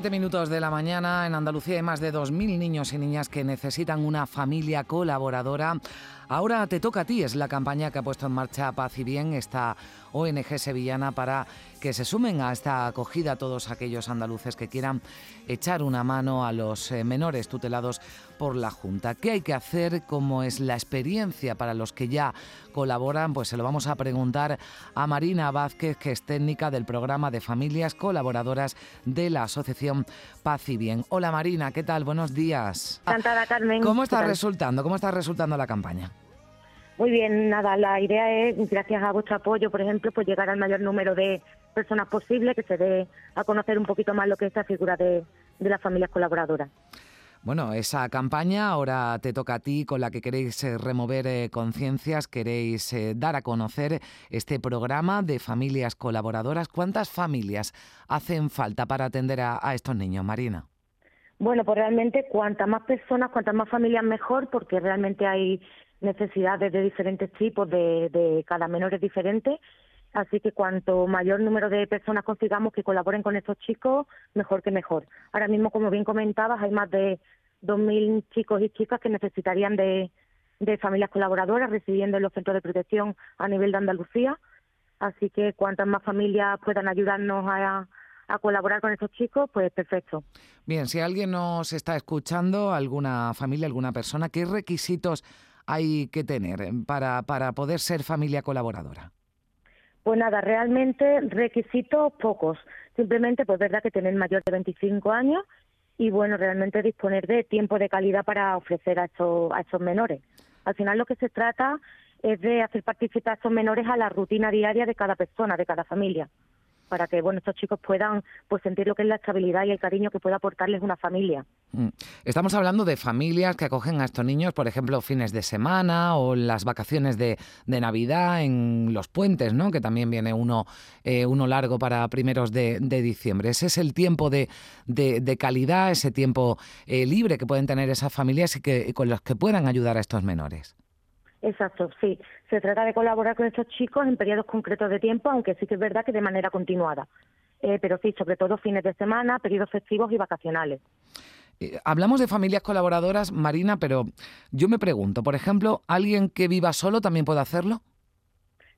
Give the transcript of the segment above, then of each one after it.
7 minutos de la mañana. En Andalucía hay más de 2.000 niños y niñas que necesitan una familia colaboradora. Ahora te toca a ti, es la campaña que ha puesto en marcha Paz y Bien, esta ONG sevillana, para que se sumen a esta acogida todos aquellos andaluces que quieran echar una mano a los eh, menores tutelados por la Junta. ¿Qué hay que hacer? ¿Cómo es la experiencia para los que ya colaboran? Pues se lo vamos a preguntar a Marina Vázquez, que es técnica del programa de familias colaboradoras de la Asociación Paz y Bien. Hola Marina, ¿qué tal? Buenos días. Encantada, Carmen. ¿Cómo está resultando? ¿Cómo está resultando la campaña? Muy bien, nada, la idea es, gracias a vuestro apoyo, por ejemplo, pues llegar al mayor número de personas posible, que se dé a conocer un poquito más lo que es esta figura de, de las familias colaboradoras. Bueno, esa campaña ahora te toca a ti con la que queréis eh, remover eh, conciencias, queréis eh, dar a conocer este programa de familias colaboradoras. ¿Cuántas familias hacen falta para atender a, a estos niños, Marina? Bueno, pues realmente cuantas más personas, cuantas más familias mejor, porque realmente hay necesidades de diferentes tipos, de, de cada menor es diferente. Así que cuanto mayor número de personas consigamos que colaboren con estos chicos, mejor que mejor. Ahora mismo, como bien comentabas, hay más de 2.000 chicos y chicas que necesitarían de, familias colaboradoras residiendo en los centros de protección a nivel de Andalucía. Así que cuantas más familias puedan ayudarnos a, a colaborar con estos chicos, pues perfecto. Bien, si alguien nos está escuchando, alguna familia, alguna persona, ¿qué requisitos hay que tener para, para poder ser familia colaboradora? Pues nada, realmente requisitos pocos. Simplemente, pues verdad que tener mayor de 25 años y bueno, realmente disponer de tiempo de calidad para ofrecer a estos, a estos menores. Al final lo que se trata es de hacer participar a estos menores a la rutina diaria de cada persona, de cada familia, para que bueno estos chicos puedan pues sentir lo que es la estabilidad y el cariño que puede aportarles una familia. Mm. Estamos hablando de familias que acogen a estos niños, por ejemplo, fines de semana o las vacaciones de, de Navidad, en los puentes, ¿no? Que también viene uno, eh, uno largo para primeros de, diciembre. Ese es el tiempo de, de- de calidad, ese tiempo eh, libre que pueden tener esas familias y que, y con los que puedan ayudar a estos menores. Exacto, sí. Se trata de colaborar con estos chicos en periodos concretos de tiempo, aunque sí que es verdad que de manera continuada. Eh, pero sí, sobre todo fines de semana, periodos festivos y vacacionales. Eh, Hablamos de familias colaboradoras, Marina, pero yo me pregunto, por ejemplo, ¿alguien que viva solo también puede hacerlo?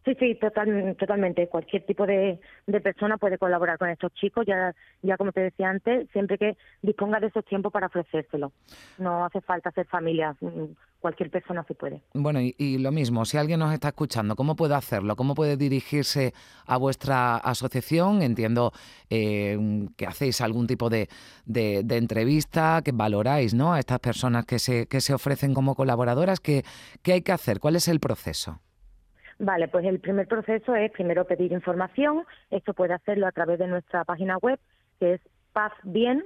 Sí, sí, total, totalmente. Cualquier tipo de, persona puede colaborar con estos chicos, ya, ya como te decía antes, siempre que disponga de esos tiempos para ofrecérselo. No hace falta ser familia, mm, cualquier persona se puede. Bueno, y, y lo mismo, si alguien nos está escuchando, ¿cómo puede hacerlo? ¿Cómo puede dirigirse a vuestra asociación? Entiendo eh, que hacéis algún tipo de, de- de entrevista, que valoráis ¿no? a estas personas que se, que se ofrecen como colaboradoras. ¿Qué, ¿Qué hay que hacer? ¿Cuál es el proceso? Vale, pues el primer proceso es primero pedir información. Esto puede hacerlo a través de nuestra página web, que es pazbien,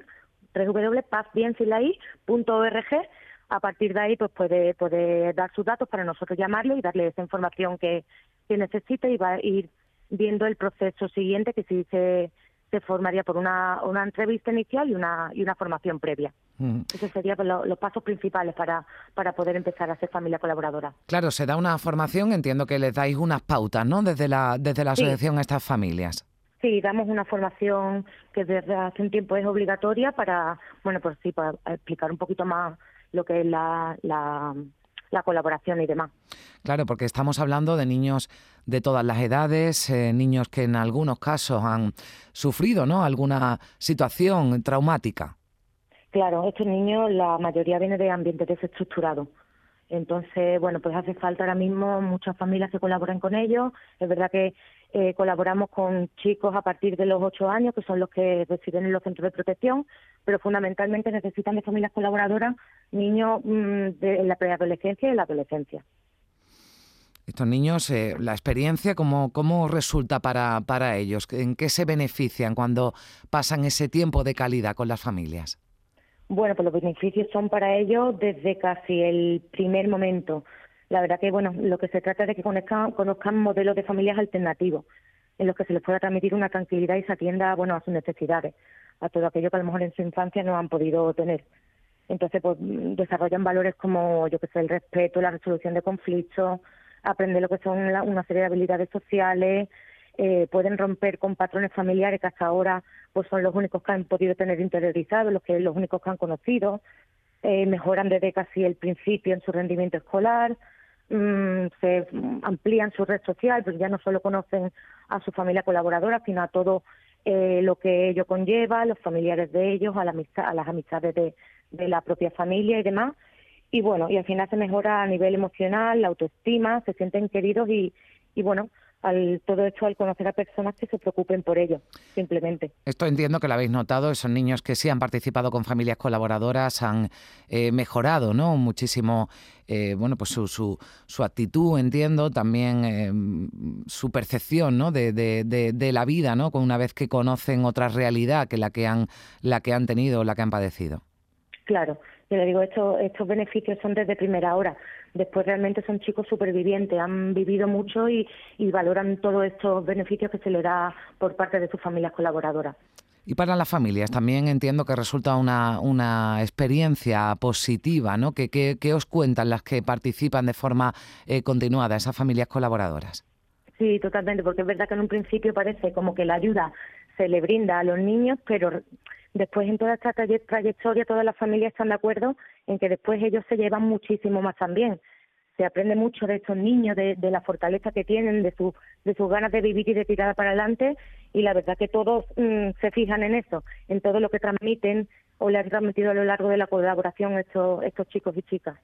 www.pazbien.org. A partir de ahí, pues puede, puede dar sus datos para nosotros llamarle y darle esa información que, que necesite y va a ir viendo el proceso siguiente, que sí se, se formaría por una, una entrevista inicial y una, y una formación previa. Mm. Esos serían pues, lo- los pasos principales para, para poder empezar a ser familia colaboradora. Claro, se da una formación, entiendo que les dais unas pautas, ¿no? Desde la, desde la Sí. asociación a estas familias. Sí, damos una formación que desde hace un tiempo es obligatoria para, bueno, pues sí, para explicar un poquito más lo que es la, la, la colaboración y demás. Claro, porque estamos hablando de niños de todas las edades, eh, niños que en algunos casos han sufrido, ¿no? Alguna situación traumática. Claro, estos niños, la mayoría viene de ambientes desestructurados. Entonces, bueno, pues hace falta ahora mismo muchas familias que colaboren con ellos. Es verdad que eh, colaboramos con chicos a partir de los ocho años, que son los que residen en los centros de protección, pero fundamentalmente necesitan de familias colaboradoras niños mm, de, en la preadolescencia y en la adolescencia. Estos niños, eh, la experiencia, ¿cómo, cómo resulta para, para ellos? ¿En qué se benefician cuando pasan ese tiempo de calidad con las familias? Bueno, pues los beneficios son para ellos desde casi el primer momento. La verdad que, bueno, lo que se trata es de que conozcan, conozcan modelos de familias alternativos en los que se les pueda transmitir una tranquilidad y se atienda, bueno, a sus necesidades, a todo aquello que a lo mejor en su infancia no han podido tener. Entonces, pues desarrollan valores como, yo que sé, el respeto, la resolución de conflictos, aprender lo que son una serie de habilidades sociales, eh, pueden romper con patrones familiares que hasta ahora pues son los únicos que han podido tener interiorizados, los que los únicos que han conocido, eh, mejoran desde casi el principio en su rendimiento escolar, mm, se amplían su red social, porque ya no solo conocen a su familia colaboradora, sino a todo eh, lo que ello conlleva, los familiares de ellos, a, la amistad, a las amistades de, la propia familia y demás. Y bueno, y al final se mejora a nivel emocional, la autoestima, se sienten queridos y bueno, al, todo esto al conocer a personas que se preocupen por ello, simplemente. Esto entiendo que lo habéis notado, esos niños que sí han participado con familias colaboradoras han eh, mejorado ¿no? muchísimo eh, bueno, pues su, su, su, actitud, entiendo, también eh, su percepción ¿no? de, de, de, de, la vida, ¿no? una vez que conocen otra realidad que la que han, la que han tenido, la que han padecido. Claro, yo le digo, estos, estos beneficios son desde primera hora. Después realmente son chicos supervivientes, han vivido mucho y, y valoran todos estos beneficios que se les da por parte de sus familias colaboradoras. Y para las familias también entiendo que resulta una, una experiencia positiva, ¿no? ¿Qué, qué, qué os cuentan las que participan de forma eh, continuada, esas familias colaboradoras? Sí, totalmente, porque es verdad que en un principio parece como que la ayuda se le brinda a los niños, pero después en toda esta trayectoria todas las familias están de acuerdo en que después ellos se llevan muchísimo más también. Se aprende mucho de estos niños, de, de la fortaleza que tienen, de, su, de sus ganas de vivir y de tirar para adelante y la verdad que todos mmm, se fijan en eso, en todo lo que transmiten o le han transmitido a lo largo de la colaboración estos, estos chicos y chicas.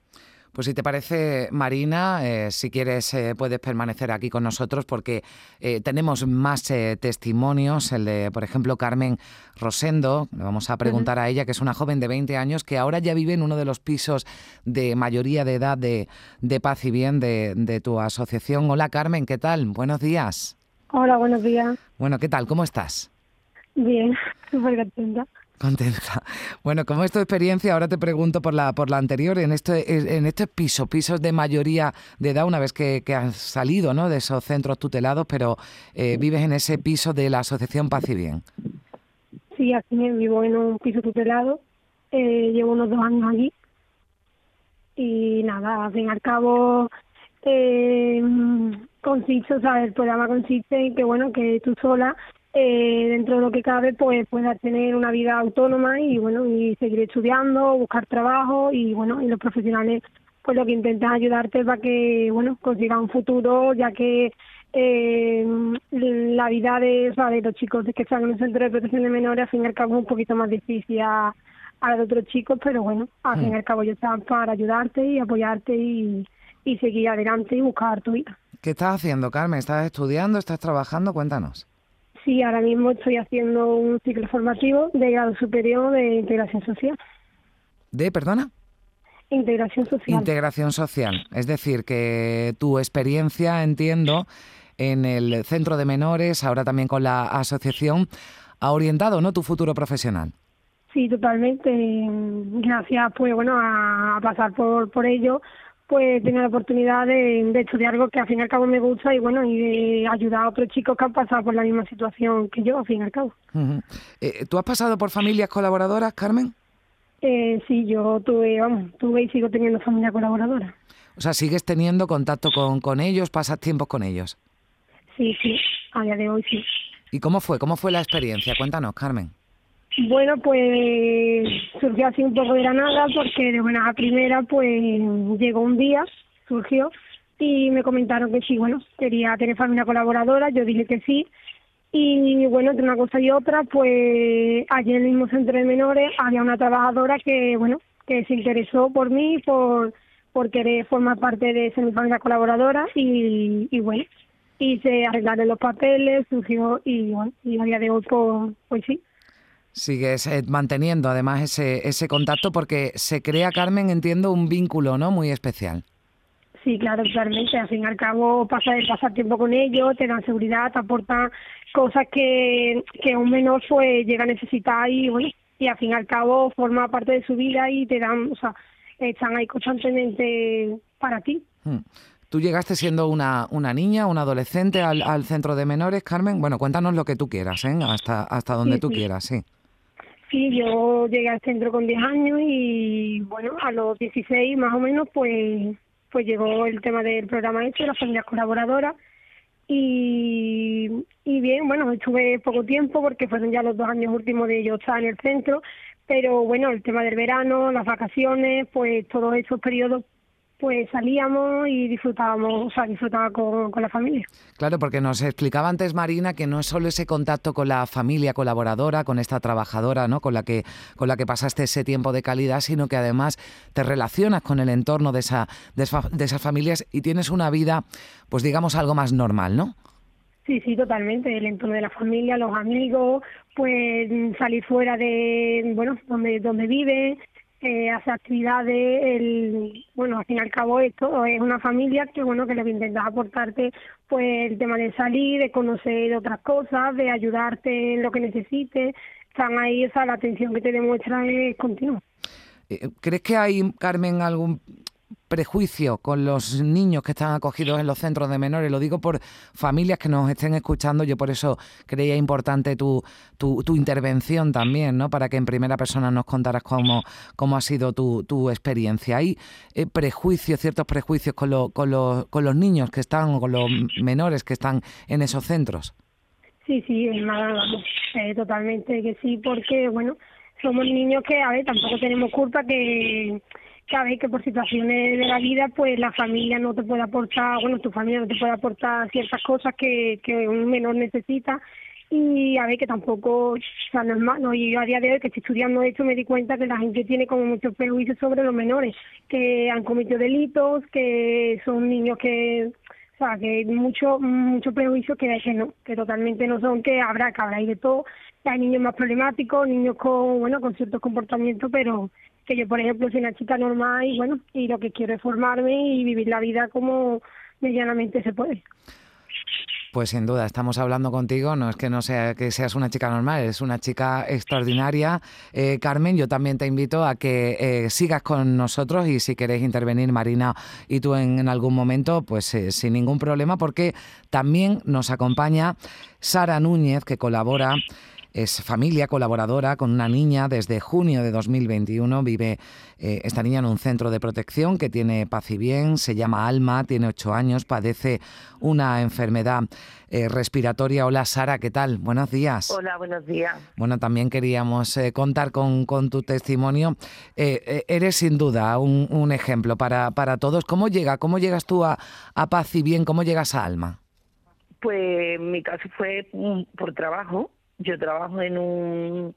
Pues si te parece, Marina, eh, si quieres eh, puedes permanecer aquí con nosotros porque eh, tenemos más eh, testimonios, el de, por ejemplo, Carmen Rosendo, le vamos a preguntar uh -huh. a ella, que es una joven de 20 años que ahora ya vive en uno de los pisos de mayoría de edad de, de Paz y Bien de, de tu asociación. Hola Carmen, ¿qué tal? Buenos días. Hola, buenos días. Bueno, ¿qué tal? ¿Cómo estás? Bien, súper contenta. Contenta. Bueno, ¿cómo es tu experiencia? Ahora te pregunto por la por la anterior, en este en este piso, pisos de mayoría de edad, una vez que, que has salido ¿no? de esos centros tutelados, pero eh, vives en ese piso de la Asociación Paz y Bien. Sí, aquí vivo en un piso tutelado, eh, llevo unos dos años allí y nada, al fin y al cabo eh, consiste, o sea, el programa consiste en que, bueno, que tú sola eh, dentro de lo que cabe pues puedas tener una vida autónoma y bueno y seguir estudiando buscar trabajo y bueno y los profesionales pues lo que intentan ayudarte para que bueno consiga un futuro ya que eh, la vida de, o sea, de los chicos que están en un centro de protección de menores al fin y al cabo es un poquito más difícil a, a la de otros chicos pero bueno al fin y al cabo yo están para ayudarte y apoyarte y, y seguir adelante y buscar tu vida ¿Qué estás haciendo Carmen? ¿estás estudiando? ¿estás trabajando? Cuéntanos Sí, ahora mismo estoy haciendo un ciclo formativo de grado superior de integración social. ¿De, perdona? Integración social. Integración social. Es decir, que tu experiencia, entiendo, en el centro de menores, ahora también con la asociación, ha orientado, ¿no?, tu futuro profesional. Sí, totalmente. Gracias, pues, bueno, a, pasar por, por ello, pues tengo la oportunidad de, de, estudiar algo que al fin y al cabo me gusta y bueno, y de ayudar a otros chicos que han pasado por la misma situación que yo, al fin y al cabo. Uh -huh. eh, ¿Tú has pasado por familias colaboradoras, Carmen? Eh, sí, yo tuve, vamos, tuve y sigo teniendo familia colaboradora. O sea, ¿sigues teniendo contacto con, con ellos, pasas tiempos con ellos? Sí, sí, a día de hoy sí. ¿Y cómo fue? ¿Cómo fue la experiencia? Cuéntanos, Carmen. Bueno, pues surgió así un poco de la nada porque de buena a primera pues llegó un día, surgió y me comentaron que sí, bueno, quería tener familia colaboradora, yo dije que sí y bueno, de una cosa y otra, pues allí en el mismo centro de menores había una trabajadora que, bueno, que se interesó por mí, por, por querer formar parte de ser mi familia colaboradora y, y bueno, y se arreglaron los papeles, surgió y bueno, y a día de hoy pues, pues sí, Sigues manteniendo además ese, ese contacto porque se crea, Carmen, entiendo, un vínculo ¿no? muy especial. Sí, claro, totalmente. Al fin y al cabo, pasa de pasar tiempo con ellos, te dan seguridad, te aportan cosas que, que un menor pues llega a necesitar y bueno, y al fin y al cabo forma parte de su vida y te dan, o sea, están ahí constantemente para ti. Hmm. Tú llegaste siendo una, una niña, una adolescente al, al centro de menores, Carmen. Bueno, cuéntanos lo que tú quieras, ¿eh? hasta, hasta donde Sí, tú sí. quieras, sí. Sí, yo llegué al centro con 10 años y bueno, a los 16 más o menos pues pues llegó el tema del programa hecho, las familias colaboradoras. Y, y bien, bueno, estuve poco tiempo porque fueron ya los dos años últimos de yo estar en el centro, pero bueno, el tema del verano, las vacaciones, pues todos esos periodos pues salíamos y disfrutábamos, o sea, disfrutaba con, con la familia. Claro, porque nos explicaba antes Marina que no es solo ese contacto con la familia colaboradora, con esta trabajadora, ¿no? Con la que con la que pasaste ese tiempo de calidad, sino que además te relacionas con el entorno de esa de, esa- de esas familias y tienes una vida, pues digamos algo más normal, ¿no? Sí, sí, totalmente. El entorno de la familia, los amigos, pues mm, salir fuera de, bueno, donde donde vive, eh, hacer actividades. El, bueno, al fin y al cabo esto es una familia que, bueno, que lo que intenta aportarte, pues el tema de salir, de conocer otras cosas, de ayudarte en lo que necesites. Están ahí, o sea, la atención que te demuestran es continua. Eh, ¿Crees que hay, Carmen, algún prejuicio con los niños que están acogidos en los centros de menores? Lo digo por familias que nos estén escuchando. Yo por eso creía importante tu, tu, tu intervención también, ¿no? Para que en primera persona nos contaras cómo, cómo ha sido tu, tu experiencia. ¿Hay eh, prejuicios, ciertos prejuicios con, lo- con, los, con los niños que están o con los menores que están en esos centros? Sí, sí, vamos, eh, totalmente que sí, porque, bueno, somos niños que, a ver, tampoco tenemos culpa que, ver, que por situaciones de la vida, pues la familia no te puede aportar, bueno, tu familia no te puede aportar ciertas cosas que, que un menor necesita y, a ver, que tampoco, o sea, no. Y yo a día de hoy que estoy estudiando esto me di cuenta que la gente tiene como muchos prejuicios sobre los menores, que han cometido delitos, que son niños que sea, que mucho, mucho prejuicio que, no, que totalmente no son, que habrá, que habrá hay de todo. Hay niños más problemáticos, niños con, bueno, con ciertos comportamientos, pero que yo, por ejemplo, soy una chica normal y bueno, y lo que quiero es formarme y vivir la vida como medianamente se puede. Pues sin duda, estamos hablando contigo, no es que no sea que seas una chica normal, eres una chica extraordinaria. Eh, Carmen, yo también te invito a que eh, sigas con nosotros y si queréis intervenir, Marina y tú en, en algún momento, pues eh, sin ningún problema, porque también nos acompaña Sara Núñez, que colabora es familia colaboradora con una niña desde junio de 2021. Vive eh, esta niña en un centro de protección que tiene paz y bien. Se llama Alma, tiene ocho años, padece una enfermedad eh, respiratoria. Hola Sara, ¿qué tal? Buenos días. Hola, buenos días. Bueno, también queríamos eh, contar con, con tu testimonio. Eres sin duda un, un ejemplo para, para todos. ¿Cómo llega? ¿Cómo llegas tú a, a paz y bien? ¿Cómo llegas a Alma? Pues mi caso fue mm, por trabajo. Yo trabajo en un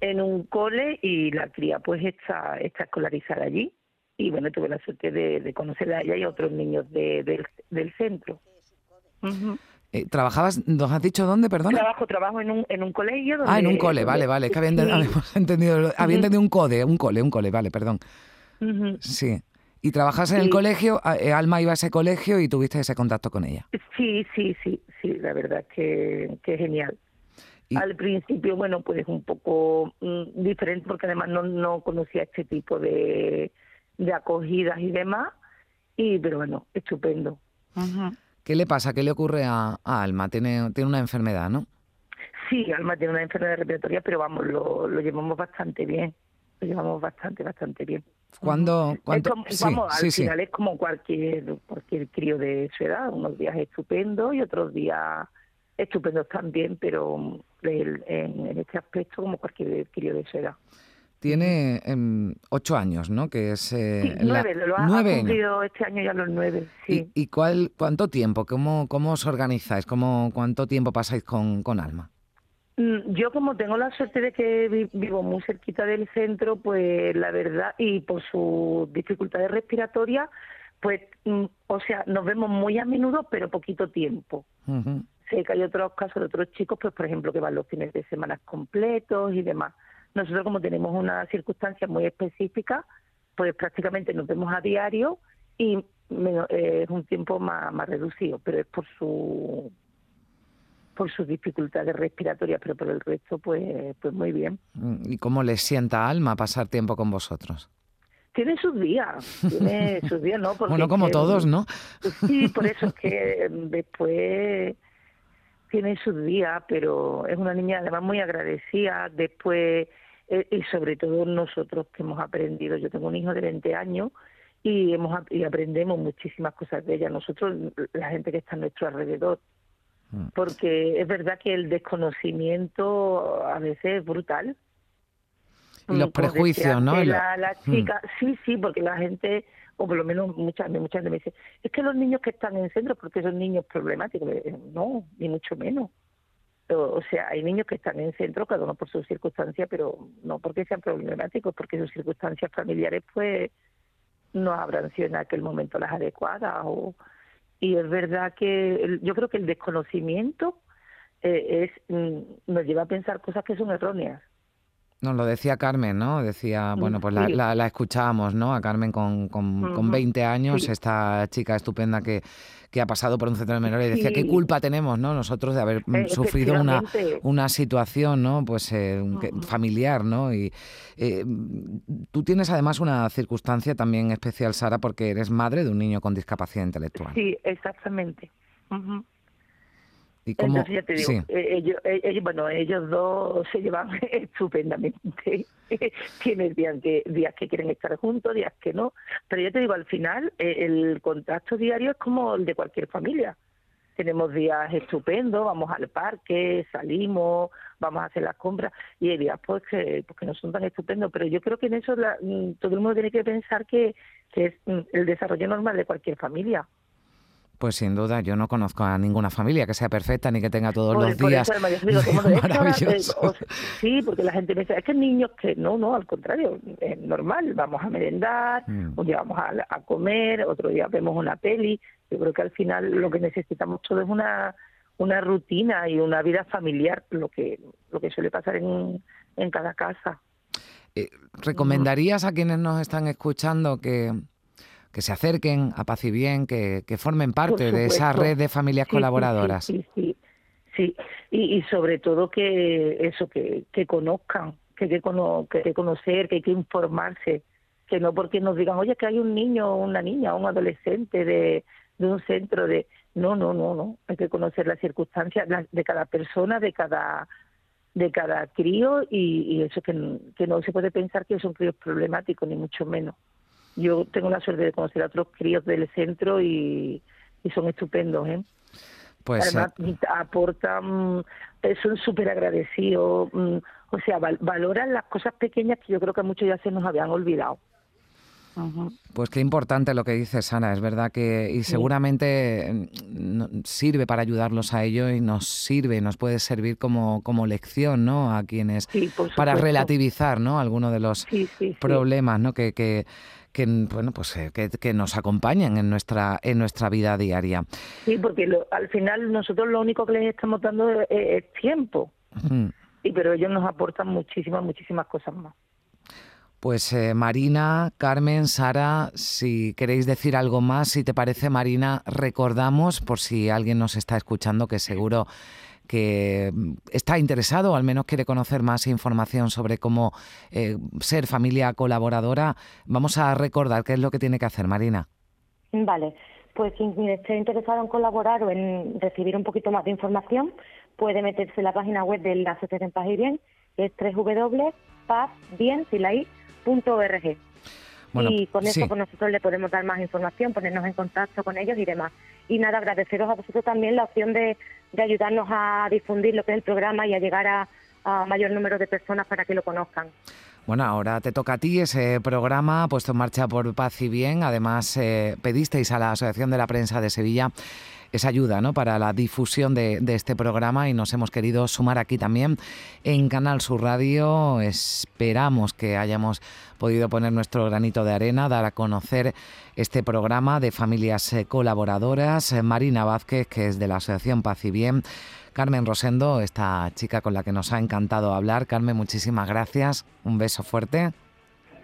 en un cole y la cría pues está, está escolarizada allí. Y bueno, tuve la suerte de, de conocer a ella y a otros niños de, del, del centro. Eh, ¿Trabajabas, nos has dicho dónde, perdona? Trabajo, trabajo en un, en un colegio donde... Ah, en un cole, donde- vale, vale. Es que había, Sí. habíamos entendido, había entendido un code, un cole, un cole, vale, perdón. Ujú. Sí. Y trabajas en el colegio, a- eh, Alma iba a ese colegio y tuviste ese contacto con ella. Sí, sí, sí, sí, la verdad es que, que genial. Y- Al principio, bueno, pues un poco mm, diferente porque además no, no conocía este tipo de, de acogidas y demás, y pero bueno, estupendo. ¿Qué le pasa? ¿Qué le ocurre a, a Alma? Tiene, tiene una enfermedad, ¿no? Sí, Alma tiene una enfermedad respiratoria, pero vamos, lo, lo llevamos bastante bien, lo llevamos bastante, bastante bien. ¿Cuándo, Es cuánto? como- sí, vamos, sí, al sí. final es como cualquier cualquier crío de su edad, unos días estupendos y otros días estupendos también, pero el- en, en este aspecto como cualquier crío de su edad. Tiene em, ocho años, ¿no? Que es eh, Sí, la- nueve, lo ha, nueve cumplido este año ya los nueve, sí. ¿Y, y cuál, cuánto tiempo? ¿Cómo, cómo os organizáis? ¿Cómo, ¿Cuánto tiempo pasáis con, con Alma? Mm, Yo como tengo la suerte de que vi- vivo muy cerquita del centro, pues la verdad, y por sus dificultades respiratorias, pues, mm, o sea, nos vemos muy a menudo, pero poquito tiempo. Ujú. Sé que hay otros casos de otros chicos, pues por ejemplo, que van los fines de semana completos y demás. Nosotros como tenemos una circunstancia muy específica, pues prácticamente nos vemos a diario y menos- eh, es un tiempo más, más reducido, pero es por su por sus dificultades respiratorias, pero por el resto, pues, pues muy bien. Mm, ¿Y cómo les sienta Alma pasar tiempo con vosotros? Tiene sus días, tiene sus días, ¿no? Porque bueno, como que- todos, ¿no? Sí, por eso es que después tiene sus días, pero es una niña además muy agradecida. Después, eh, y sobre todo nosotros que hemos aprendido, yo tengo un hijo de 20 años y, hemos, y aprendemos muchísimas cosas de ella. Nosotros, la gente que está a nuestro alrededor, Mm. porque es verdad que el desconocimiento a veces es brutal. Y los prejuicios, ¿no? La, la Mm. chica, sí, sí, porque la gente, o por lo menos muchas muchas veces me dicen, es que los niños que están en centro, porque son niños problemáticos, no, ni mucho menos. O, sea, hay niños que están en centro, cada uno por sus circunstancias, pero no porque sean problemáticos, porque sus circunstancias familiares, pues, no habrán sido en aquel momento las adecuadas. O, y es verdad que yo creo que el desconocimiento eh, es mm, nos lleva a pensar cosas que son erróneas. Nos lo decía Carmen, ¿no? Decía, Mm, bueno, pues la, sí. la, la escuchábamos, ¿no? A Carmen con, con, con Ujú, 20 años, sí. esta chica estupenda que, que ha pasado por un centro de menores y decía, ¿qué culpa tenemos, no? Nosotros de haber mm, Eh, sufrido una, una situación, ¿no? Pues eh, familiar, ¿no? Y eh, tú tienes además una circunstancia también especial, Sara, porque eres madre de un niño con discapacidad intelectual. Sí, exactamente. ¿Y cómo? Entonces ya te digo, sí. eh, ellos, eh, ellos, bueno, ellos dos se llevan estupendamente. Tienes días que, días que quieren estar juntos, días que no. Pero yo te digo, al final eh, el contacto diario es como el de cualquier familia. Tenemos días estupendos, vamos al parque, salimos, vamos a hacer las compras y hay días pues que, pues, que no son tan estupendos. Pero yo creo que en eso la- mm, todo el mundo tiene que pensar que, que es mm, el desarrollo normal de cualquier familia. Pues sin duda, yo no conozco a ninguna familia que sea perfecta ni que tenga todos Por- los por días eso, yo digo, como ahora, eh, o sí, porque la gente me dice, es que niños que no, no, al contrario, es normal, vamos a merendar, Mm. un día vamos a, a comer, otro día vemos una peli. Yo creo que al final lo que necesitamos todo es una una rutina y una vida familiar, lo que lo que suele pasar en, en cada casa. Eh, ¿Recomendarías a quienes nos están escuchando que, que se acerquen a Paz y Bien, que, que formen parte de esa red de familias Sí, colaboradoras? Sí, sí, sí. Y, y sobre todo que eso, que, que conozcan, que hay que, cono- que hay que conocer, que hay que informarse, que no porque nos digan, oye, que hay un niño o una niña, un adolescente de, de un centro de... No, no, no, no. Hay que conocer las circunstancias de cada persona, de cada de cada crío y, y eso que, que no se puede pensar que son críos problemáticos, ni mucho menos. Yo tengo la suerte de conocer a otros críos del centro y, y son estupendos, ¿eh? Pues Además, eh, aportan, eh, son súper agradecidos, mm, o sea, val- valoran las cosas pequeñas que yo creo que a muchos ya se nos habían olvidado. Ujú. Pues qué importante lo que dices, Ana. Es verdad que y seguramente mm, sirve para ayudarlos a ello y nos sirve, nos puede servir como, como lección, ¿no? A quienes Sí, para relativizar, ¿no? Algunos de los Sí, sí, sí. problemas, ¿no? Que, que, que, bueno, pues eh, que, que nos acompañan en nuestra en nuestra vida diaria. Sí, porque lo- al final nosotros lo único que les estamos dando es, es tiempo, Mm. y pero ellos nos aportan muchísimas, muchísimas cosas más. Pues eh, Marina, Carmen, Sara, si queréis decir algo más, si te parece, Marina, recordamos, por si alguien nos está escuchando, que seguro que mm, está interesado o al menos quiere conocer más información sobre cómo eh, ser familia colaboradora, vamos a recordar qué es lo que tiene que hacer, Marina. Vale, pues quien esté interesado en colaborar o en recibir un poquito más de información puede meterse en la página web de la Asociación Paz y Bien, que es www.pazbien.org. Bueno, y con eso sí. pues nosotros le podemos dar más información, ponernos en contacto con ellos y demás. Y nada, agradeceros a vosotros también la opción de, de ayudarnos a difundir lo que es el programa y a llegar a, a mayor número de personas para que lo conozcan. Bueno, ahora te toca a ti ese programa puesto en marcha por Paz y Bien. Además, eh, pedisteis a la Asociación de la Prensa de Sevilla esa ayuda ¿no? para la difusión de, de este programa y nos hemos querido sumar aquí también en Canal Sur Radio. Esperamos que hayamos podido poner nuestro granito de arena, dar a conocer este programa de familias eh, colaboradoras. Eh, Marina Vázquez, que es de la Asociación Paz y Bien. Carmen Rosendo, esta chica con la que nos ha encantado hablar. Carmen, muchísimas gracias. Un beso fuerte.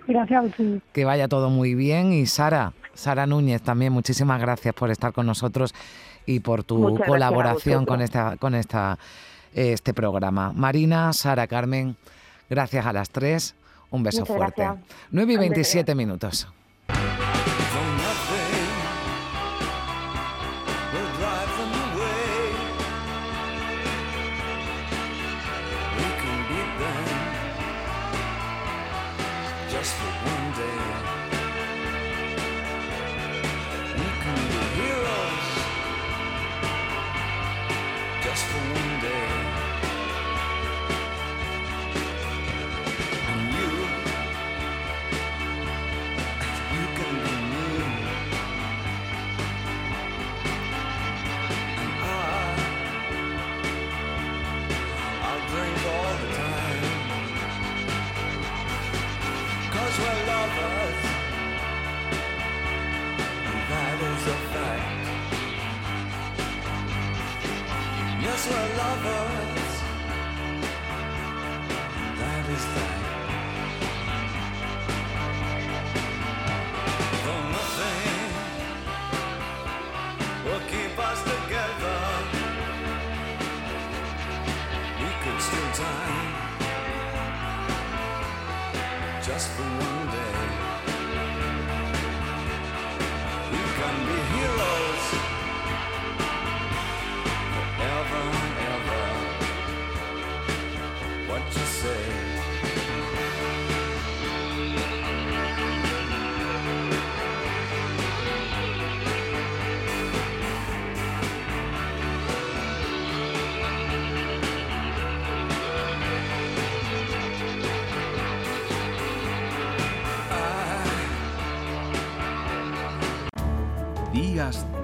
Gracias a. Que vaya todo muy bien. Y Sara, Sara Núñez, también muchísimas gracias por estar con nosotros y por tu Muchas colaboración con esta, con esta, este programa. Marina, Sara, Carmen, gracias a las tres. Un beso Muchas fuerte. gracias. 9 y Un beso. 27 minutos. Just for one day. We can be heroes